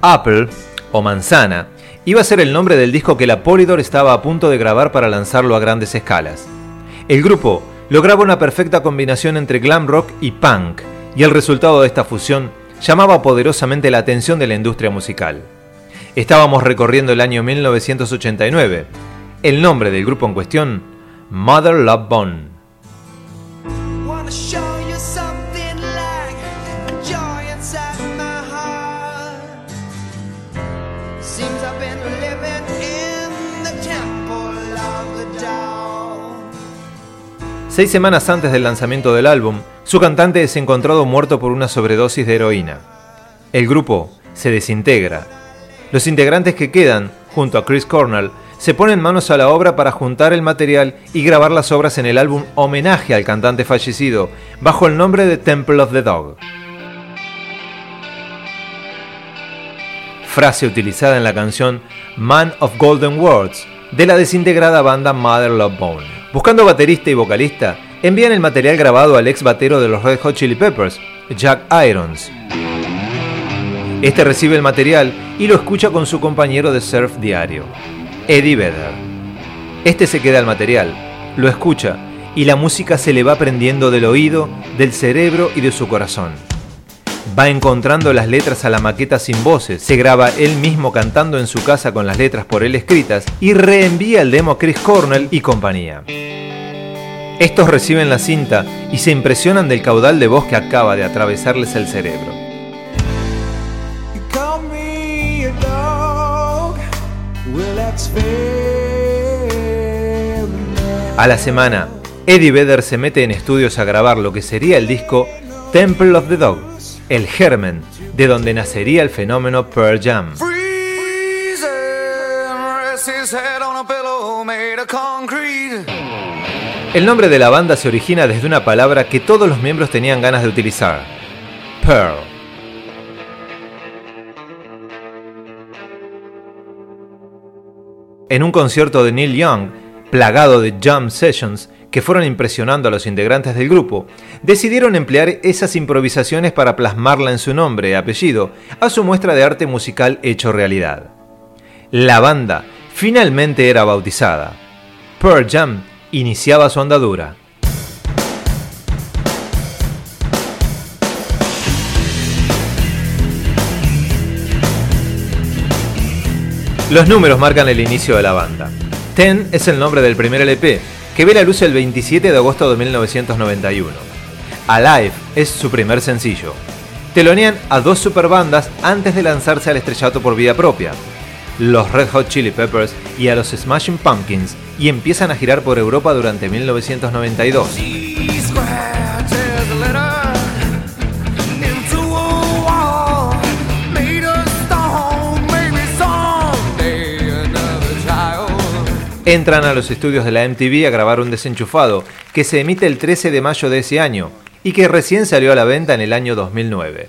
Apple, o Manzana, iba a ser el nombre del disco que la Polydor estaba a punto de grabar para lanzarlo a grandes escalas. El grupo lograba una perfecta combinación entre glam rock y punk, y el resultado de esta fusión llamaba poderosamente la atención de la industria musical. Estábamos recorriendo el año 1989. El nombre del grupo en cuestión, Mother Love Bone. Seis semanas antes del lanzamiento del álbum, su cantante es encontrado muerto por una sobredosis de heroína. El grupo se desintegra. Los integrantes que quedan, junto a Chris Cornell, se ponen manos a la obra para juntar el material y grabar las obras en el álbum Homenaje al cantante fallecido, bajo el nombre de Temple of the Dog. Frase utilizada en la canción Man of Golden Words de la desintegrada banda Mother Love Bone. Buscando baterista y vocalista, envían el material grabado al ex batero de los Red Hot Chili Peppers, Jack Irons. Este recibe el material y lo escucha con su compañero de surf diario, Eddie Vedder. Este se queda al material, lo escucha y la música se le va prendiendo del oído, del cerebro y de su corazón. Va encontrando las letras a la maqueta sin voces, se graba él mismo cantando en su casa con las letras por él escritas y reenvía el demo a Chris Cornell y compañía. Estos reciben la cinta y se impresionan del caudal de voz que acaba de atravesarles el cerebro. A la semana, Eddie Vedder se mete en estudios a grabar lo que sería el disco Temple of the Dog, el germen de donde nacería el fenómeno Pearl Jam. El nombre de la banda se origina desde una palabra que todos los miembros tenían ganas de utilizar, Pearl. En un concierto de Neil Young, plagado de jam sessions, que fueron impresionando a los integrantes del grupo, decidieron emplear esas improvisaciones para plasmarla en su nombre y apellido a su muestra de arte musical hecho realidad. La banda finalmente era bautizada. Pearl Jam iniciaba su andadura. Los números marcan el inicio de la banda. Ten es el nombre del primer LP, que ve la luz el 27 de agosto de 1991. Alive es su primer sencillo. Telonean a dos superbandas antes de lanzarse al estrellato por vida propia, los Red Hot Chili Peppers y a los Smashing Pumpkins, y empiezan a girar por Europa durante 1992. Entran a los estudios de la MTV a grabar un desenchufado que se emite el 13 de mayo de ese año y que recién salió a la venta en el año 2009.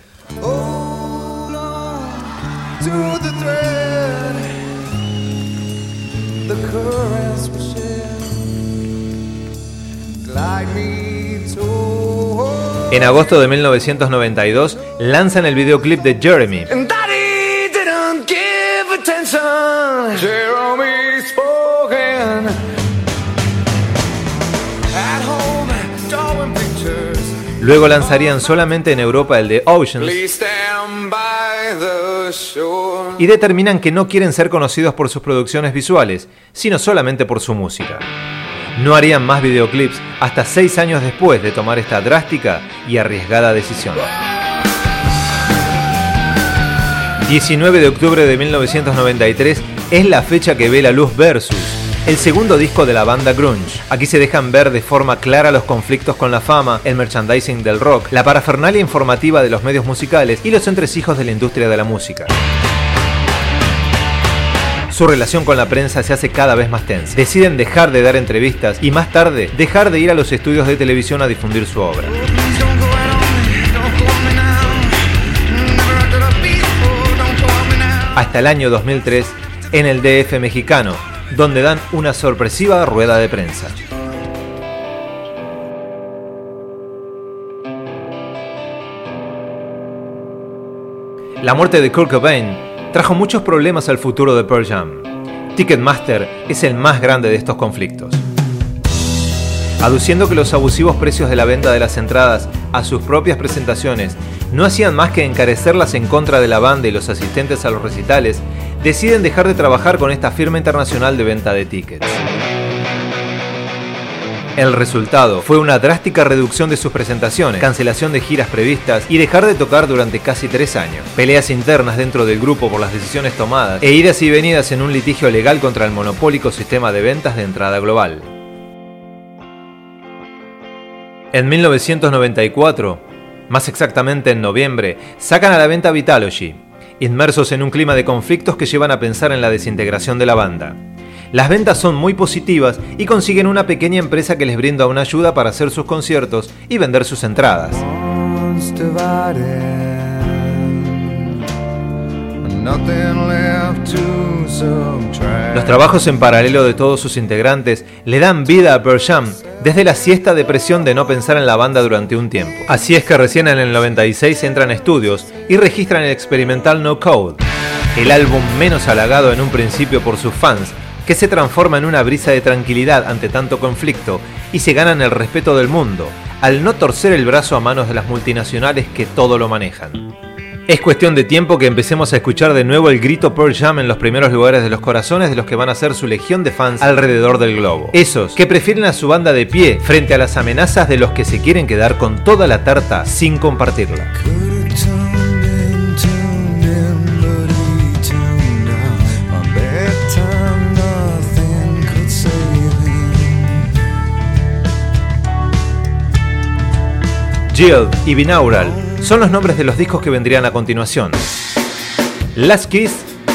En agosto de 1992 lanzan el videoclip de Jeremy. Luego lanzarían solamente en Europa el de Oceans. Y determinan que no quieren ser conocidos por sus producciones visuales, sino solamente por su música. No harían más videoclips hasta seis años después de tomar esta drástica y arriesgada decisión. 19 de octubre de 1993 es la fecha que ve la luz Versus, el segundo disco de la banda grunge. Aquí se dejan ver de forma clara los conflictos con la fama, el merchandising del rock, la parafernalia informativa de los medios musicales y los entresijos de la industria de la música. Su relación con la prensa se hace cada vez más tensa. Deciden dejar de dar entrevistas y más tarde dejar de ir a los estudios de televisión a difundir su obra. Hasta el año 2003 en el DF mexicano, donde dan una sorpresiva rueda de prensa. La muerte de Kurt Cobain trajo muchos problemas al futuro de Pearl Jam. Ticketmaster es el más grande de estos conflictos. Aduciendo que los abusivos precios de la venta de las entradas a sus propias presentaciones no hacían más que encarecerlas en contra de la banda y los asistentes a los recitales, deciden dejar de trabajar con esta firma internacional de venta de tickets. El resultado fue una drástica reducción de sus presentaciones, cancelación de giras previstas y dejar de tocar durante casi tres años. Peleas internas dentro del grupo por las decisiones tomadas e idas y venidas en un litigio legal contra el monopólico sistema de ventas de entrada global. En 1994, más exactamente en noviembre, sacan a la venta Vitalogy, inmersos en un clima de conflictos que llevan a pensar en la desintegración de la banda. Las ventas son muy positivas y consiguen una pequeña empresa que les brinda una ayuda para hacer sus conciertos y vender sus entradas. Los trabajos en paralelo de todos sus integrantes le dan vida a Pearl Jam desde la siesta depresión de no pensar en la banda durante un tiempo. Así es que recién en el 96 entran estudios y registran el experimental No Code, el álbum menos halagado en un principio por sus fans, que se transforma en una brisa de tranquilidad ante tanto conflicto y se ganan el respeto del mundo, al no torcer el brazo a manos de las multinacionales que todo lo manejan. Es cuestión de tiempo que empecemos a escuchar de nuevo el grito Pearl Jam en los primeros lugares de los corazones de los que van a ser su legión de fans alrededor del globo. Esos que prefieren a su banda de pie frente a las amenazas de los que se quieren quedar con toda la tarta sin compartirla. Jill y Binaural son los nombres de los discos que vendrían a continuación. Last Kiss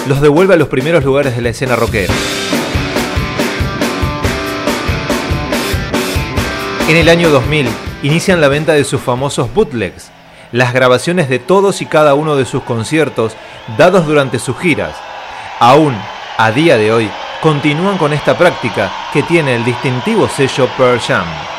los devuelve a los primeros lugares de la escena rockera. En el año 2000 inician la venta de sus famosos bootlegs, las grabaciones de todos y cada uno de sus conciertos dados durante sus giras. Aún, a día de hoy, continúan con esta práctica que tiene el distintivo sello Pearl Jam.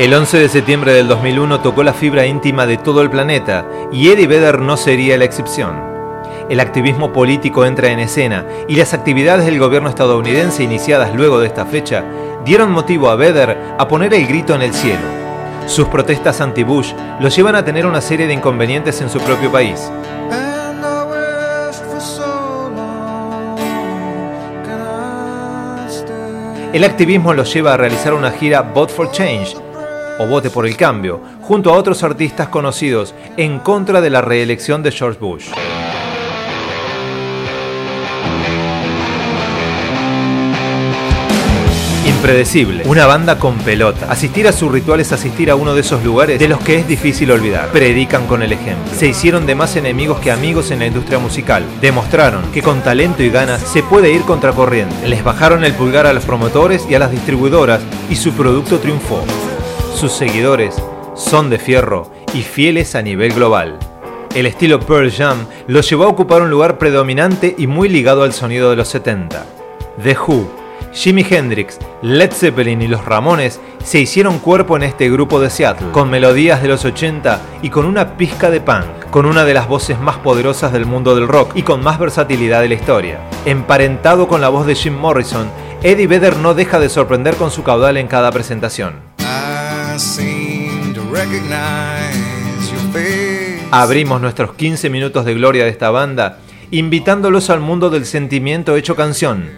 El 11 de septiembre del 2001 tocó la fibra íntima de todo el planeta y Eddie Vedder no sería la excepción. El activismo político entra en escena y las actividades del gobierno estadounidense iniciadas luego de esta fecha dieron motivo a Vedder a poner el grito en el cielo. Sus protestas anti-Bush lo llevan a tener una serie de inconvenientes en su propio país. El activismo los lleva a realizar una gira Vote for Change, o Vote por el Cambio, junto a otros artistas conocidos en contra de la reelección de George Bush. Impredecible, una banda con pelota. Asistir a sus rituales es asistir a uno de esos lugares de los que es difícil olvidar. Predican con el ejemplo. Se hicieron de más enemigos que amigos en la industria musical. Demostraron que con talento y ganas se puede ir contracorriente. Les bajaron el pulgar a los promotores y a las distribuidoras y su producto triunfó. Sus seguidores son de fierro y fieles a nivel global. El estilo Pearl Jam los llevó a ocupar un lugar predominante y muy ligado al sonido de los 70. The Who, Jimi Hendrix, Led Zeppelin y los Ramones se hicieron cuerpo en este grupo de Seattle, con melodías de los 80 y con una pizca de punk, con una de las voces más poderosas del mundo del rock y con más versatilidad de la historia. Emparentado con la voz de Jim Morrison, Eddie Vedder no deja de sorprender con su caudal en cada presentación. Abrimos nuestros 15 minutos de gloria de esta banda invitándolos al mundo del sentimiento hecho canción,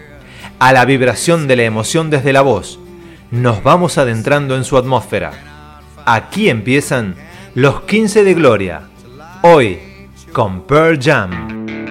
a la vibración de la emoción desde la voz. Nos vamos adentrando en su atmósfera. Aquí empiezan los 15 de Gloria. Hoy con Pearl Jam.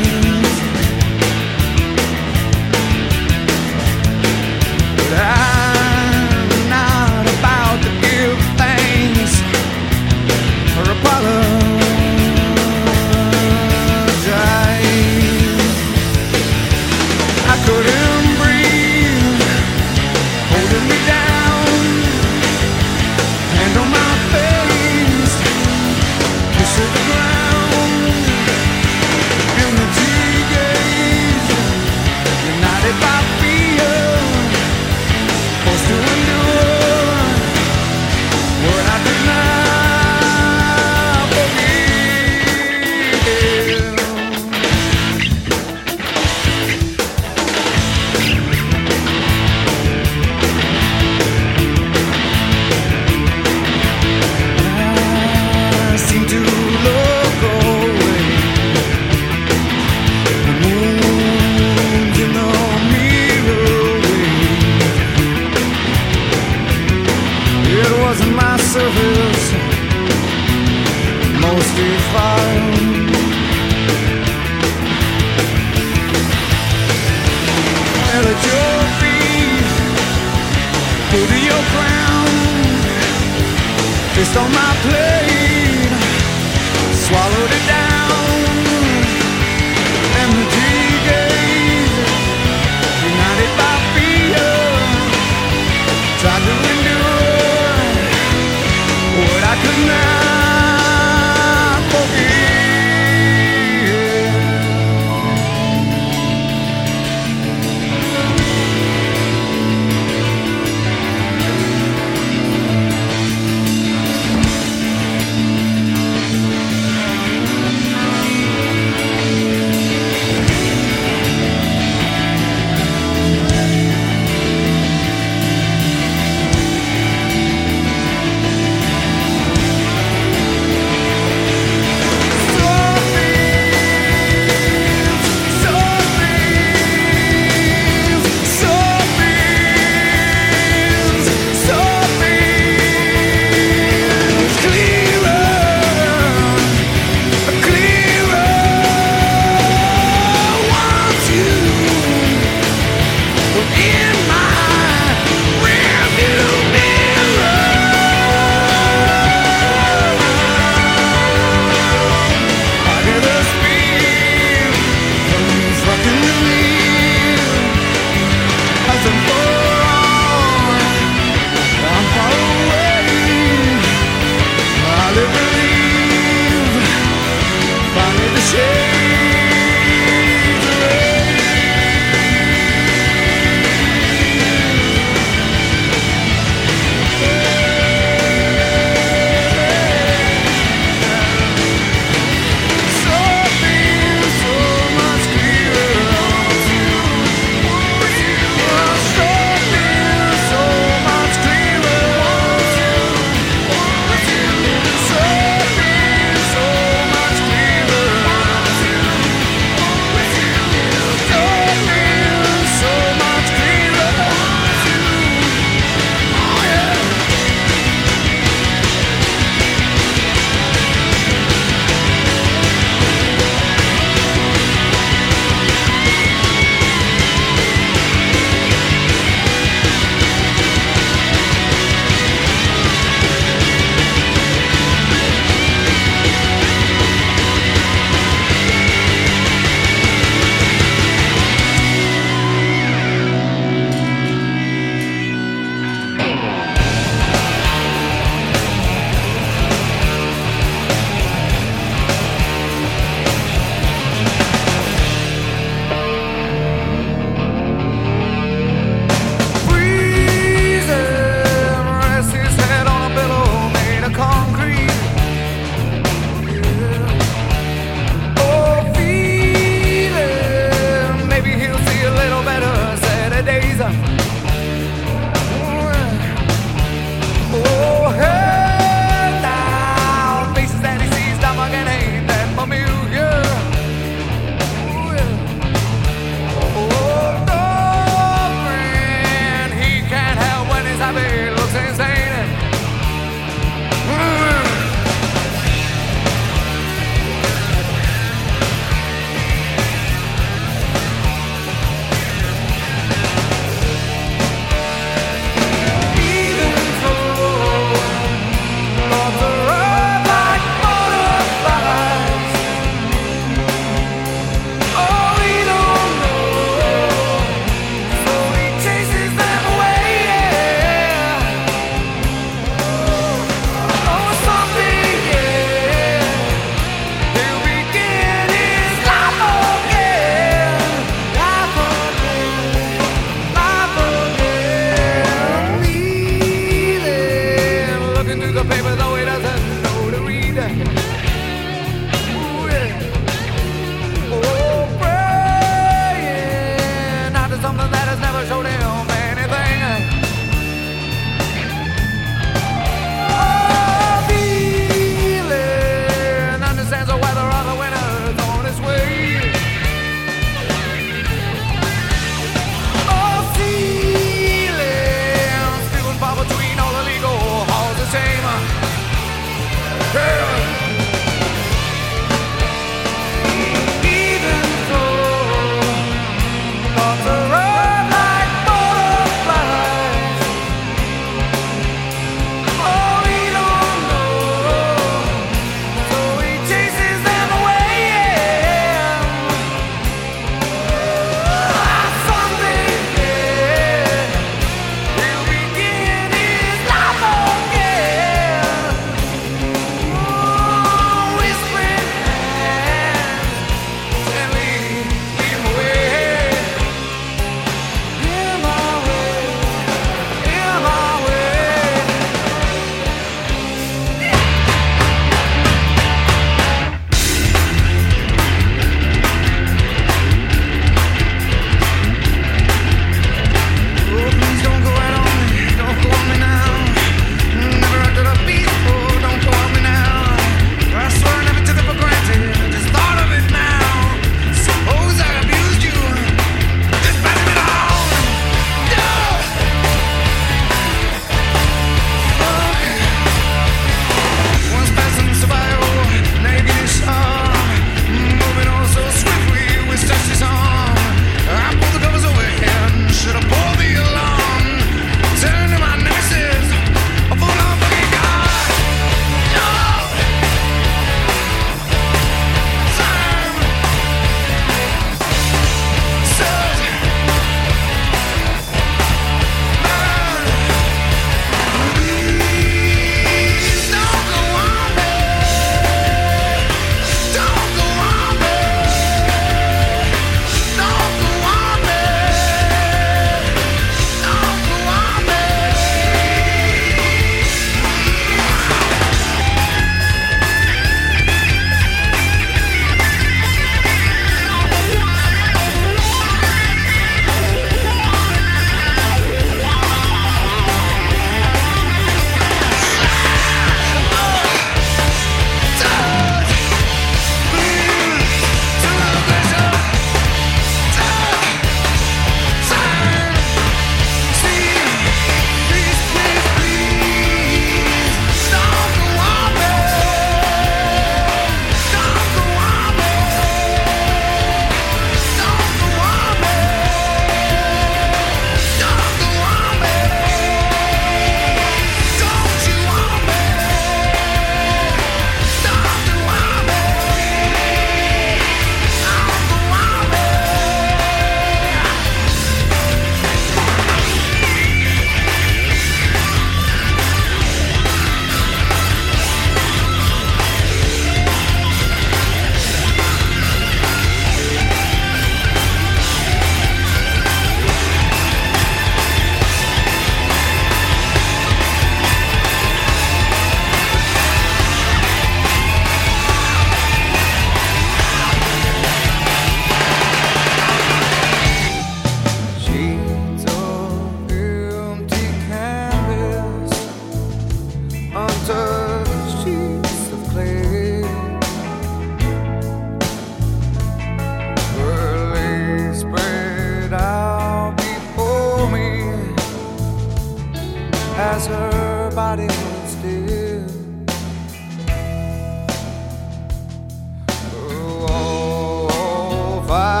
fire.